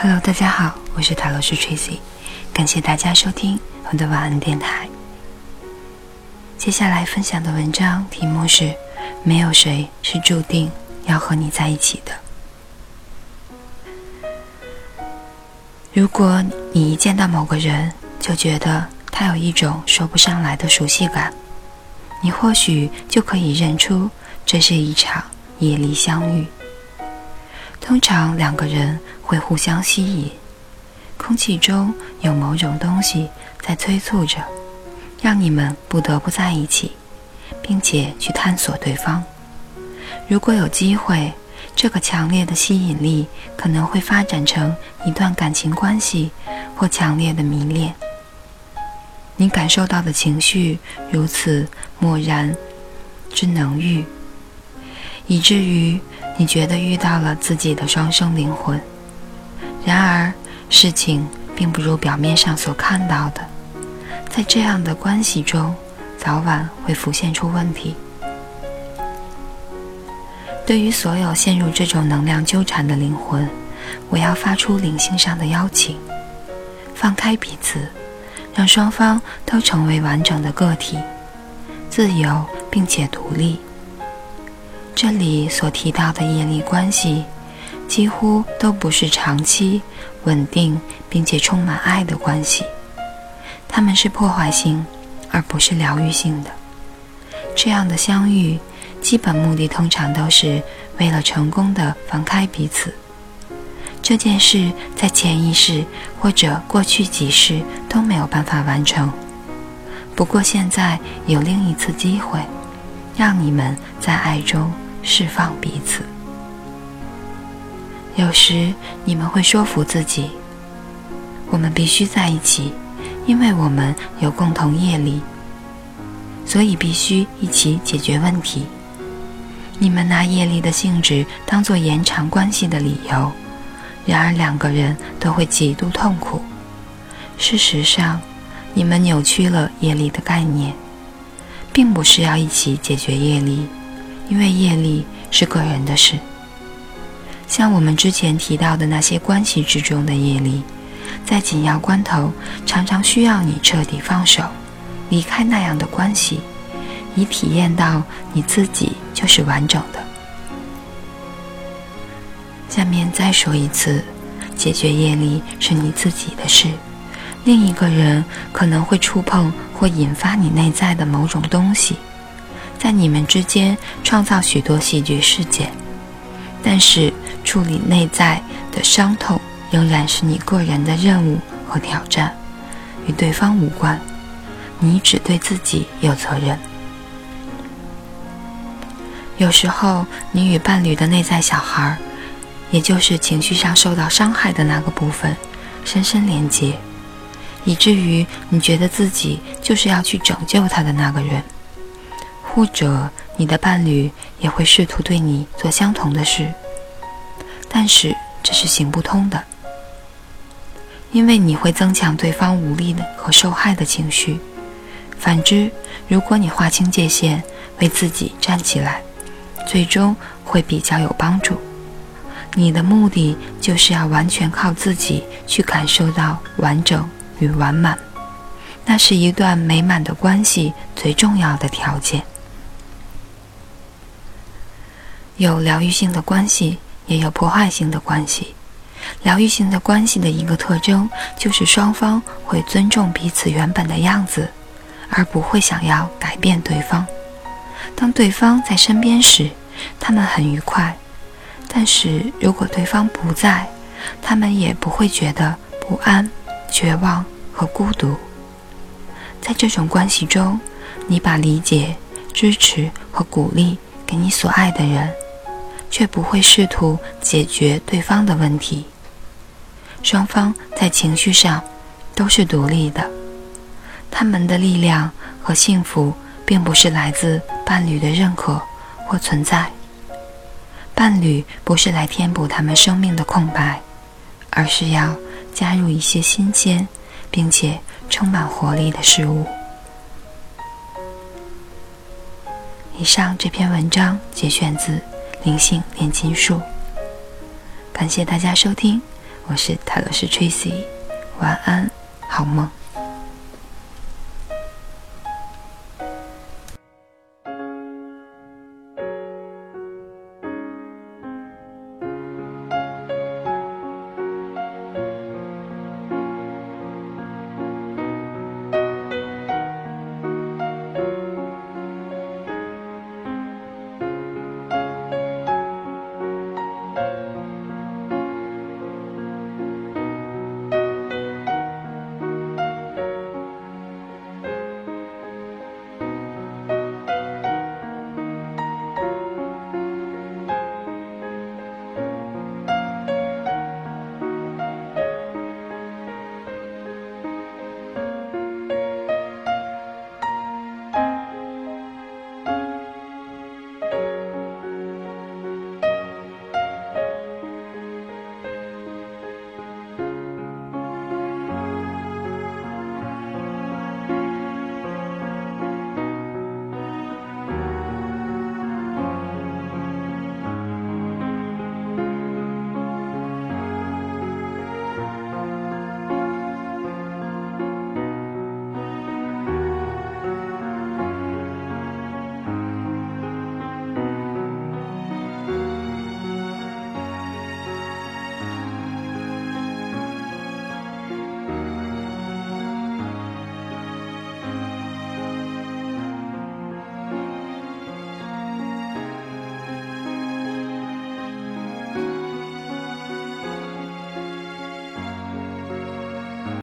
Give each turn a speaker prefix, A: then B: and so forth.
A: Hello，大家好，我是塔罗师 Tracy，感谢大家收听我的晚安电台。接下来分享的文章题目是：没有谁是注定要和你在一起的。如果你一见到某个人就觉得他有一种说不上来的熟悉感，你或许就可以认出这是一场业力相遇。通常两个人会互相吸引，空气中有某种东西在催促着，让你们不得不在一起，并且去探索对方。如果有机会，这个强烈的吸引力可能会发展成一段感情关系或强烈的迷恋。你感受到的情绪如此漠然之浓郁，以至于。你觉得遇到了自己的双生灵魂，然而事情并不如表面上所看到的，在这样的关系中，早晚会浮现出问题。对于所有陷入这种能量纠缠的灵魂，我要发出灵性上的邀请：放开彼此，让双方都成为完整的个体，自由并且独立。这里所提到的业力关系，几乎都不是长期、稳定并且充满爱的关系，他们是破坏性，而不是疗愈性的。这样的相遇，基本目的通常都是为了成功的放开彼此。这件事在潜意识或者过去几世都没有办法完成，不过现在有另一次机会，让你们在爱中。释放彼此。有时你们会说服自己，我们必须在一起，因为我们有共同业力，所以必须一起解决问题。你们拿业力的性质当做延长关系的理由，然而两个人都会极度痛苦。事实上，你们扭曲了业力的概念，并不是要一起解决业力。因为业力是个人的事，像我们之前提到的那些关系之中的业力，在紧要关头常常需要你彻底放手，离开那样的关系，以体验到你自己就是完整的。下面再说一次，解决业力是你自己的事，另一个人可能会触碰或引发你内在的某种东西。在你们之间创造许多戏剧事件，但是处理内在的伤痛仍然是你个人的任务和挑战，与对方无关。你只对自己有责任。有时候，你与伴侣的内在小孩，也就是情绪上受到伤害的那个部分，深深连接，以至于你觉得自己就是要去拯救他的那个人。或者你的伴侣也会试图对你做相同的事，但是这是行不通的，因为你会增强对方无力的和受害的情绪。反之，如果你划清界限，为自己站起来，最终会比较有帮助。你的目的就是要完全靠自己去感受到完整与完满，那是一段美满的关系最重要的条件。有疗愈性的关系，也有破坏性的关系。疗愈性的关系的一个特征就是双方会尊重彼此原本的样子，而不会想要改变对方。当对方在身边时，他们很愉快；但是如果对方不在，他们也不会觉得不安、绝望和孤独。在这种关系中，你把理解、支持和鼓励给你所爱的人。却不会试图解决对方的问题。双方在情绪上都是独立的，他们的力量和幸福并不是来自伴侣的认可或存在。伴侣不是来填补他们生命的空白，而是要加入一些新鲜并且充满活力的事物。以上这篇文章节选自。灵性炼金术，感谢大家收听，我是塔罗斯 Tracy，晚安，好梦。